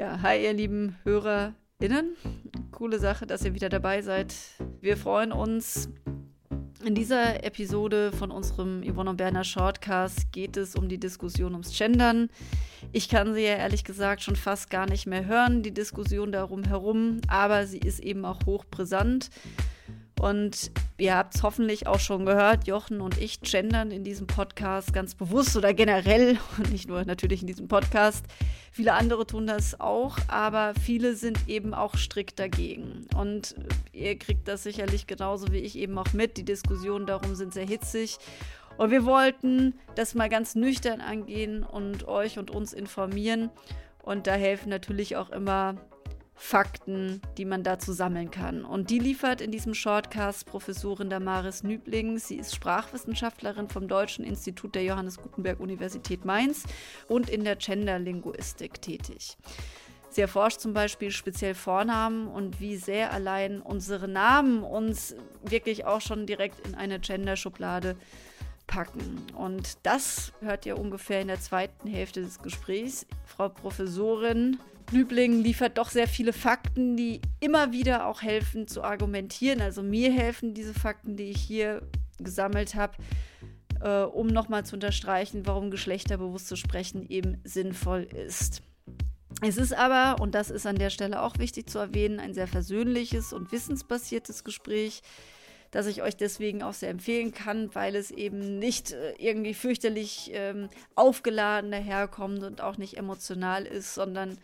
Ja, hi, ihr lieben HörerInnen. Coole Sache, dass ihr wieder dabei seid. Wir freuen uns. In dieser Episode von unserem Yvonne und Berner Shortcast geht es um die Diskussion ums Gendern. Ich kann sie ja ehrlich gesagt schon fast gar nicht mehr hören, die Diskussion darum herum, aber sie ist eben auch hochbrisant. Und ihr habt es hoffentlich auch schon gehört, Jochen und ich gendern in diesem Podcast ganz bewusst oder generell und nicht nur natürlich in diesem Podcast. Viele andere tun das auch, aber viele sind eben auch strikt dagegen. Und ihr kriegt das sicherlich genauso wie ich eben auch mit. Die Diskussionen darum sind sehr hitzig. Und wir wollten das mal ganz nüchtern angehen und euch und uns informieren. Und da helfen natürlich auch immer Fakten, die man dazu sammeln kann. Und die liefert in diesem Shortcast Professorin Damaris Nübling. Sie ist Sprachwissenschaftlerin vom Deutschen Institut der Johannes Gutenberg Universität Mainz und in der Genderlinguistik tätig. Sie erforscht zum Beispiel speziell Vornamen und wie sehr allein unsere Namen uns wirklich auch schon direkt in eine Genderschublade packen. Und das hört ihr ungefähr in der zweiten Hälfte des Gesprächs. Frau Professorin Nübling liefert doch sehr viele Fakten, die immer wieder auch helfen zu argumentieren. Also mir helfen diese Fakten, die ich hier gesammelt habe, äh, um nochmal zu unterstreichen, warum geschlechterbewusstes Sprechen eben sinnvoll ist. Es ist aber, und das ist an der Stelle auch wichtig zu erwähnen, ein sehr versöhnliches und wissensbasiertes Gespräch, das ich euch deswegen auch sehr empfehlen kann, weil es eben nicht äh, irgendwie fürchterlich ähm, aufgeladen daherkommt und auch nicht emotional ist, sondern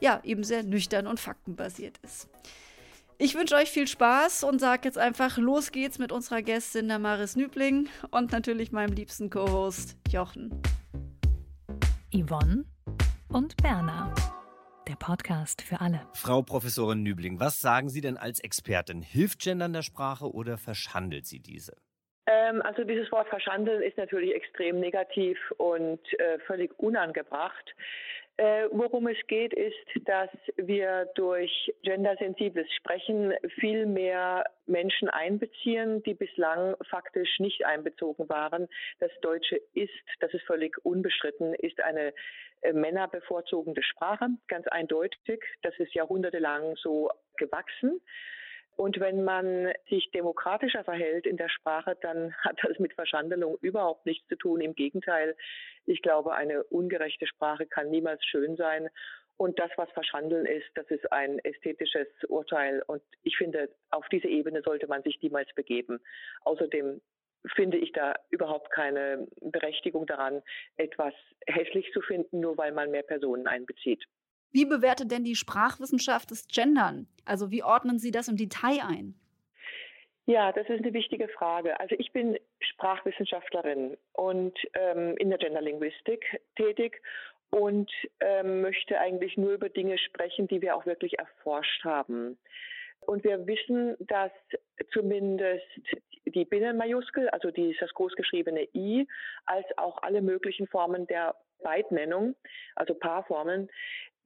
ja, eben sehr nüchtern und faktenbasiert ist. Ich wünsche euch viel Spaß und sage jetzt einfach, los geht's mit unserer Gästin Damaris Nübling und natürlich meinem liebsten Co-Host Jochen. Yvonne und Berna. Der Podcast für alle. Frau Professorin Nübling, was sagen Sie denn als Expertin? Hilft Gendern der Sprache oder verschandelt sie diese? Ähm, also dieses Wort verschandeln ist natürlich extrem negativ und äh, völlig unangebracht. Äh, worum es geht, ist, dass wir durch gendersensibles Sprechen viel mehr Menschen einbeziehen, die bislang faktisch nicht einbezogen waren. Das Deutsche ist, das ist völlig unbestritten, ist eine äh, männerbevorzugende Sprache, ganz eindeutig. Das ist jahrhundertelang so gewachsen. Und wenn man sich demokratischer verhält in der Sprache, dann hat das mit Verschandelung überhaupt nichts zu tun. Im Gegenteil, ich glaube, eine ungerechte Sprache kann niemals schön sein. Und das, was Verschandeln ist, das ist ein ästhetisches Urteil. Und ich finde, auf diese Ebene sollte man sich niemals begeben. Außerdem finde ich da überhaupt keine Berechtigung daran, etwas hässlich zu finden, nur weil man mehr Personen einbezieht. Wie bewertet denn die Sprachwissenschaft das Gendern? Also wie ordnen Sie das im Detail ein? Ja, das ist eine wichtige Frage. Also ich bin Sprachwissenschaftlerin und ähm, in der Genderlinguistik tätig und ähm, möchte eigentlich nur über Dinge sprechen, die wir auch wirklich erforscht haben. Und wir wissen, dass zumindest die Binnenmajuskel, also dieses großgeschriebene I, als auch alle möglichen Formen der Beidnennung, also Paarformen,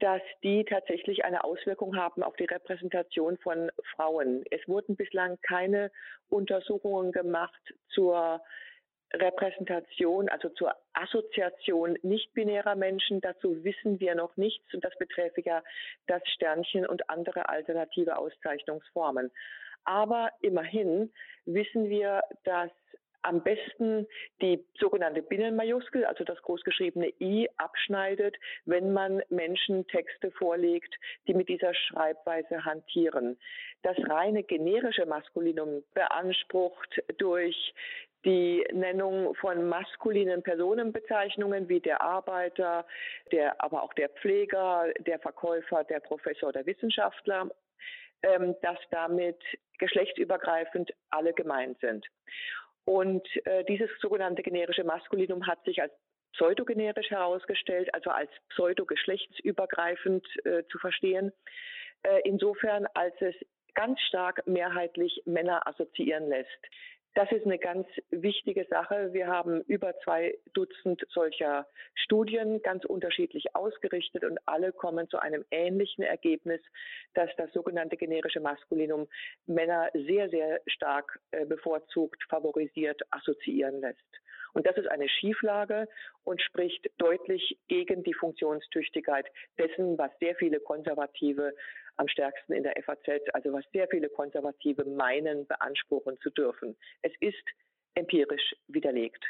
dass die tatsächlich eine Auswirkung haben auf die Repräsentation von Frauen. Es wurden bislang keine Untersuchungen gemacht zur Repräsentation, also zur Assoziation nicht-binärer Menschen. Dazu wissen wir noch nichts und das beträfe ja das Sternchen und andere alternative Auszeichnungsformen. Aber immerhin wissen wir, dass am besten die sogenannte Binnenmajuskel, also das großgeschriebene I, abschneidet, wenn man Menschen Texte vorlegt, die mit dieser Schreibweise hantieren. Das reine generische Maskulinum beansprucht durch die Nennung von maskulinen Personenbezeichnungen wie der Arbeiter, der, aber auch der Pfleger, der Verkäufer, der Professor, der Wissenschaftler, ähm, dass damit geschlechtsübergreifend alle gemeint sind. Und äh, dieses sogenannte generische Maskulinum hat sich als pseudogenerisch herausgestellt, also als pseudogeschlechtsübergreifend äh, zu verstehen. Äh, insofern, als es ganz stark mehrheitlich Männer assoziieren lässt. Das ist eine ganz wichtige Sache. Wir haben über zwei Dutzend solcher Studien ganz unterschiedlich ausgerichtet und alle kommen zu einem ähnlichen Ergebnis, dass das sogenannte generische Maskulinum Männer sehr, sehr stark äh, bevorzugt, favorisiert, assoziieren lässt. Und das ist eine Schieflage und spricht deutlich gegen die Funktionstüchtigkeit dessen, was sehr viele Konservative am stärksten in der FAZ, also was sehr viele Konservative meinen, beanspruchen zu dürfen. Es ist empirisch widerlegt.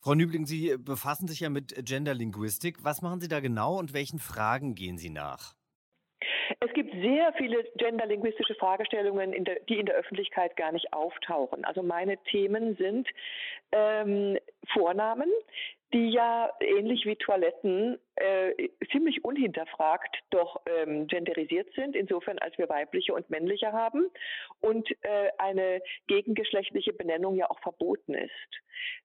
Frau Nübling, Sie befassen sich ja mit Genderlinguistik. Was machen Sie da genau und welchen Fragen gehen Sie nach? Es gibt sehr viele genderlinguistische Fragestellungen, in der, die in der Öffentlichkeit gar nicht auftauchen. Also meine Themen sind ähm, Vornamen, die ja ähnlich wie Toiletten äh, ziemlich unhinterfragt doch ähm, genderisiert sind, insofern als wir weibliche und männliche haben und äh, eine gegengeschlechtliche Benennung ja auch verboten ist.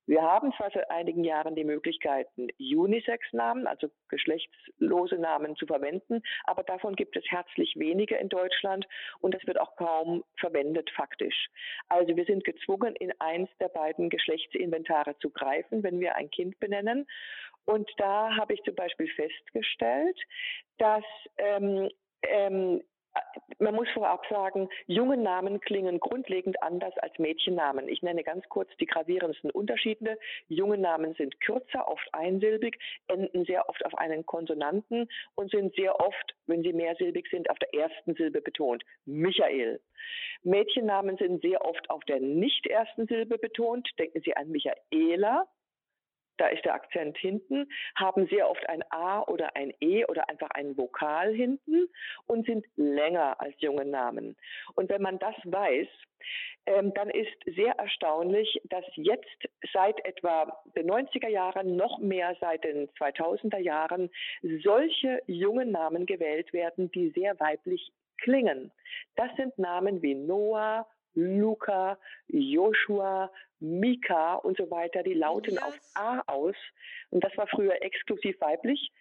Wir haben zwar seit einigen Jahren die Möglichkeiten, Unisex-Namen, also geschlechtslose Namen zu verwenden, aber davon gibt es herzlich wenige in Deutschland und das wird auch kaum verwendet faktisch. Also wir sind gezwungen, in eins der beiden Geschlechtsinventare zu greifen, wenn wir ein Kind benennen. Und da habe ich zum Beispiel festgestellt, dass ähm, ähm, man muss vorab sagen, junge Namen klingen grundlegend anders als Mädchennamen. Ich nenne ganz kurz die gravierendsten Unterschiede. Junge Namen sind kürzer, oft einsilbig, enden sehr oft auf einen Konsonanten und sind sehr oft, wenn sie mehrsilbig sind, auf der ersten Silbe betont. Michael. Mädchennamen sind sehr oft auf der nicht ersten Silbe betont. Denken Sie an Michaela da ist der Akzent hinten, haben sehr oft ein A oder ein E oder einfach einen Vokal hinten und sind länger als junge Namen. Und wenn man das weiß, ähm, dann ist sehr erstaunlich, dass jetzt seit etwa den 90er Jahren, noch mehr seit den 2000er Jahren, solche jungen Namen gewählt werden, die sehr weiblich klingen. Das sind Namen wie Noah, Luca, Joshua, Mika und so weiter, die lauten yes. auf A aus. Und das war früher exklusiv weiblich.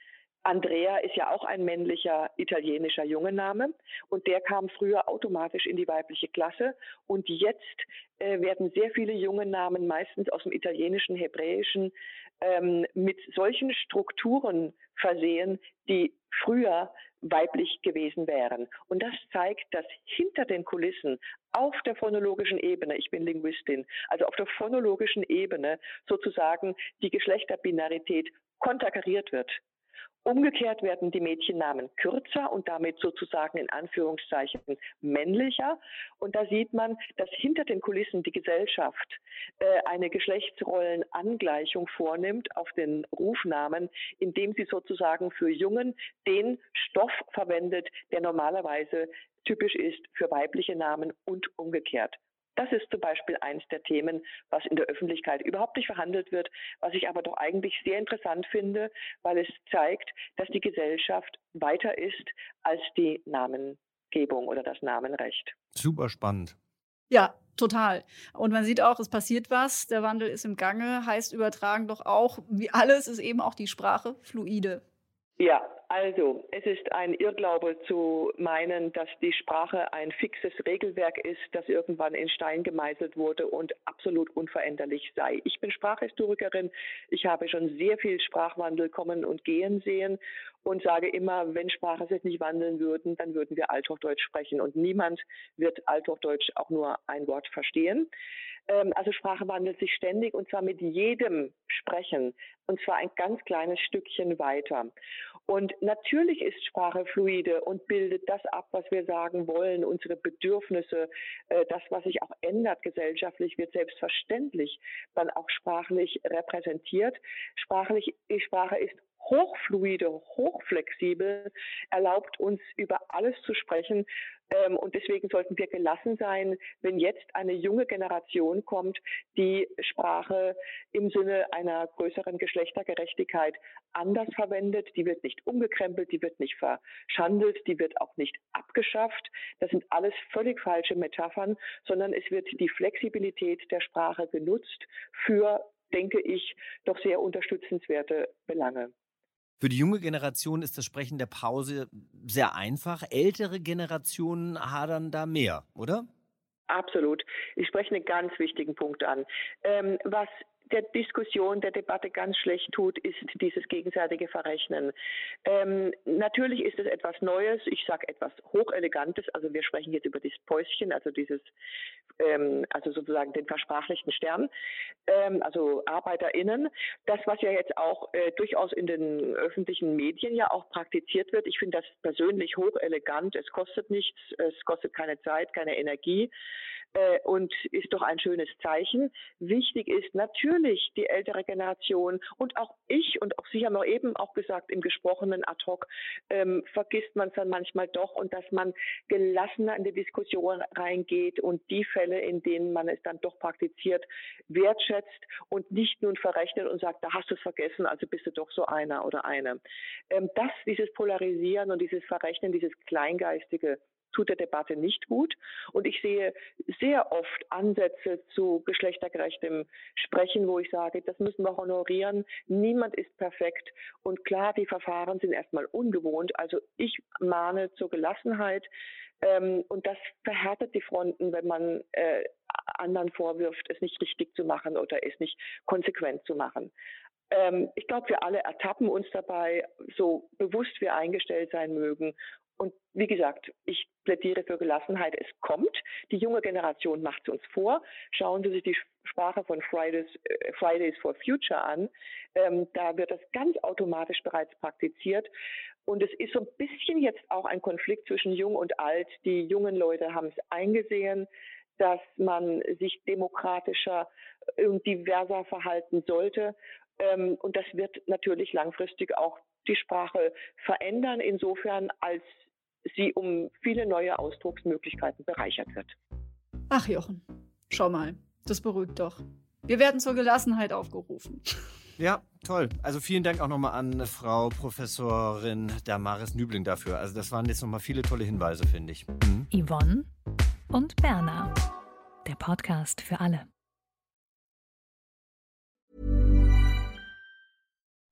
Andrea ist ja auch ein männlicher italienischer Jungename und der kam früher automatisch in die weibliche Klasse und jetzt äh, werden sehr viele junge Namen meistens aus dem italienischen, hebräischen ähm, mit solchen Strukturen versehen, die früher weiblich gewesen wären. Und das zeigt, dass hinter den Kulissen auf der phonologischen Ebene, ich bin Linguistin, also auf der phonologischen Ebene sozusagen die Geschlechterbinarität konterkariert wird. Umgekehrt werden die Mädchennamen kürzer und damit sozusagen in Anführungszeichen männlicher. Und da sieht man, dass hinter den Kulissen die Gesellschaft äh, eine Geschlechtsrollenangleichung vornimmt auf den Rufnamen, indem sie sozusagen für Jungen den Stoff verwendet, der normalerweise typisch ist für weibliche Namen und umgekehrt. Das ist zum Beispiel eines der Themen, was in der Öffentlichkeit überhaupt nicht verhandelt wird, was ich aber doch eigentlich sehr interessant finde, weil es zeigt, dass die Gesellschaft weiter ist als die Namengebung oder das Namenrecht. Super spannend. Ja, total. Und man sieht auch, es passiert was, der Wandel ist im Gange, heißt übertragen doch auch, wie alles ist eben auch die Sprache fluide. Ja, also, es ist ein Irrglaube zu meinen, dass die Sprache ein fixes Regelwerk ist, das irgendwann in Stein gemeißelt wurde und absolut unveränderlich sei. Ich bin Sprachhistorikerin. Ich habe schon sehr viel Sprachwandel kommen und gehen sehen und sage immer, wenn Sprache sich nicht wandeln würden, dann würden wir Althochdeutsch sprechen und niemand wird Althochdeutsch auch nur ein Wort verstehen. Ähm, also Sprache wandelt sich ständig und zwar mit jedem Sprechen und zwar ein ganz kleines Stückchen weiter. Und natürlich ist Sprache fluide und bildet das ab, was wir sagen wollen, unsere Bedürfnisse, äh, das, was sich auch ändert gesellschaftlich, wird selbstverständlich dann auch sprachlich repräsentiert. Sprachlich, die Sprache ist hochfluide, hochflexibel, erlaubt uns über alles zu sprechen. Ähm, und deswegen sollten wir gelassen sein, wenn jetzt eine junge Generation kommt, die Sprache im Sinne einer größeren Geschlechtergerechtigkeit anders verwendet. Die wird nicht umgekrempelt, die wird nicht verschandelt, die wird auch nicht abgeschafft. Das sind alles völlig falsche Metaphern, sondern es wird die Flexibilität der Sprache genutzt für denke ich, doch sehr unterstützenswerte Belange. Für die junge Generation ist das Sprechen der Pause sehr einfach. Ältere Generationen hadern da mehr, oder? Absolut. Ich spreche einen ganz wichtigen Punkt an. Ähm, was der Diskussion, der Debatte ganz schlecht tut, ist dieses gegenseitige Verrechnen. Ähm, natürlich ist es etwas Neues, ich sage etwas Hochelegantes, also wir sprechen jetzt über das Päuschen, also dieses, ähm, also sozusagen den versprachlichten Stern, ähm, also ArbeiterInnen. Das, was ja jetzt auch äh, durchaus in den öffentlichen Medien ja auch praktiziert wird, ich finde das persönlich hochelegant, es kostet nichts, es kostet keine Zeit, keine Energie äh, und ist doch ein schönes Zeichen. Wichtig ist natürlich die ältere Generation und auch ich und auch Sie haben auch eben auch gesagt im gesprochenen ad hoc ähm, vergisst man es dann manchmal doch und dass man gelassener in die Diskussion reingeht und die Fälle, in denen man es dann doch praktiziert, wertschätzt und nicht nun verrechnet und sagt, da hast du es vergessen, also bist du doch so einer oder eine. Ähm, das, dieses Polarisieren und dieses Verrechnen, dieses Kleingeistige, tut der Debatte nicht gut. Und ich sehe sehr oft Ansätze zu geschlechtergerechtem Sprechen, wo ich sage, das müssen wir honorieren. Niemand ist perfekt. Und klar, die Verfahren sind erstmal ungewohnt. Also ich mahne zur Gelassenheit. Ähm, und das verhärtet die Fronten, wenn man äh, anderen vorwirft, es nicht richtig zu machen oder es nicht konsequent zu machen ähm, ich glaube, wir alle ertappen uns dabei, so bewusst wir eingestellt sein mögen. Und wie gesagt, ich plädiere für Gelassenheit. Es kommt. Die junge Generation macht es uns vor. Schauen Sie sich die Sprache von Fridays, äh, Fridays for Future an. Ähm, da wird das ganz automatisch bereits praktiziert. Und es ist so ein bisschen jetzt auch ein Konflikt zwischen Jung und Alt. Die jungen Leute haben es eingesehen, dass man sich demokratischer und diverser verhalten sollte. Ähm, und das wird natürlich langfristig auch die Sprache verändern, insofern als sie um viele neue Ausdrucksmöglichkeiten bereichert wird. Ach Jochen, schau mal, das beruhigt doch. Wir werden zur Gelassenheit aufgerufen. Ja, toll. Also vielen Dank auch nochmal an Frau Professorin Damaris Nübling dafür. Also das waren jetzt nochmal viele tolle Hinweise, finde ich. Mhm. Yvonne und Berna. Der Podcast für alle.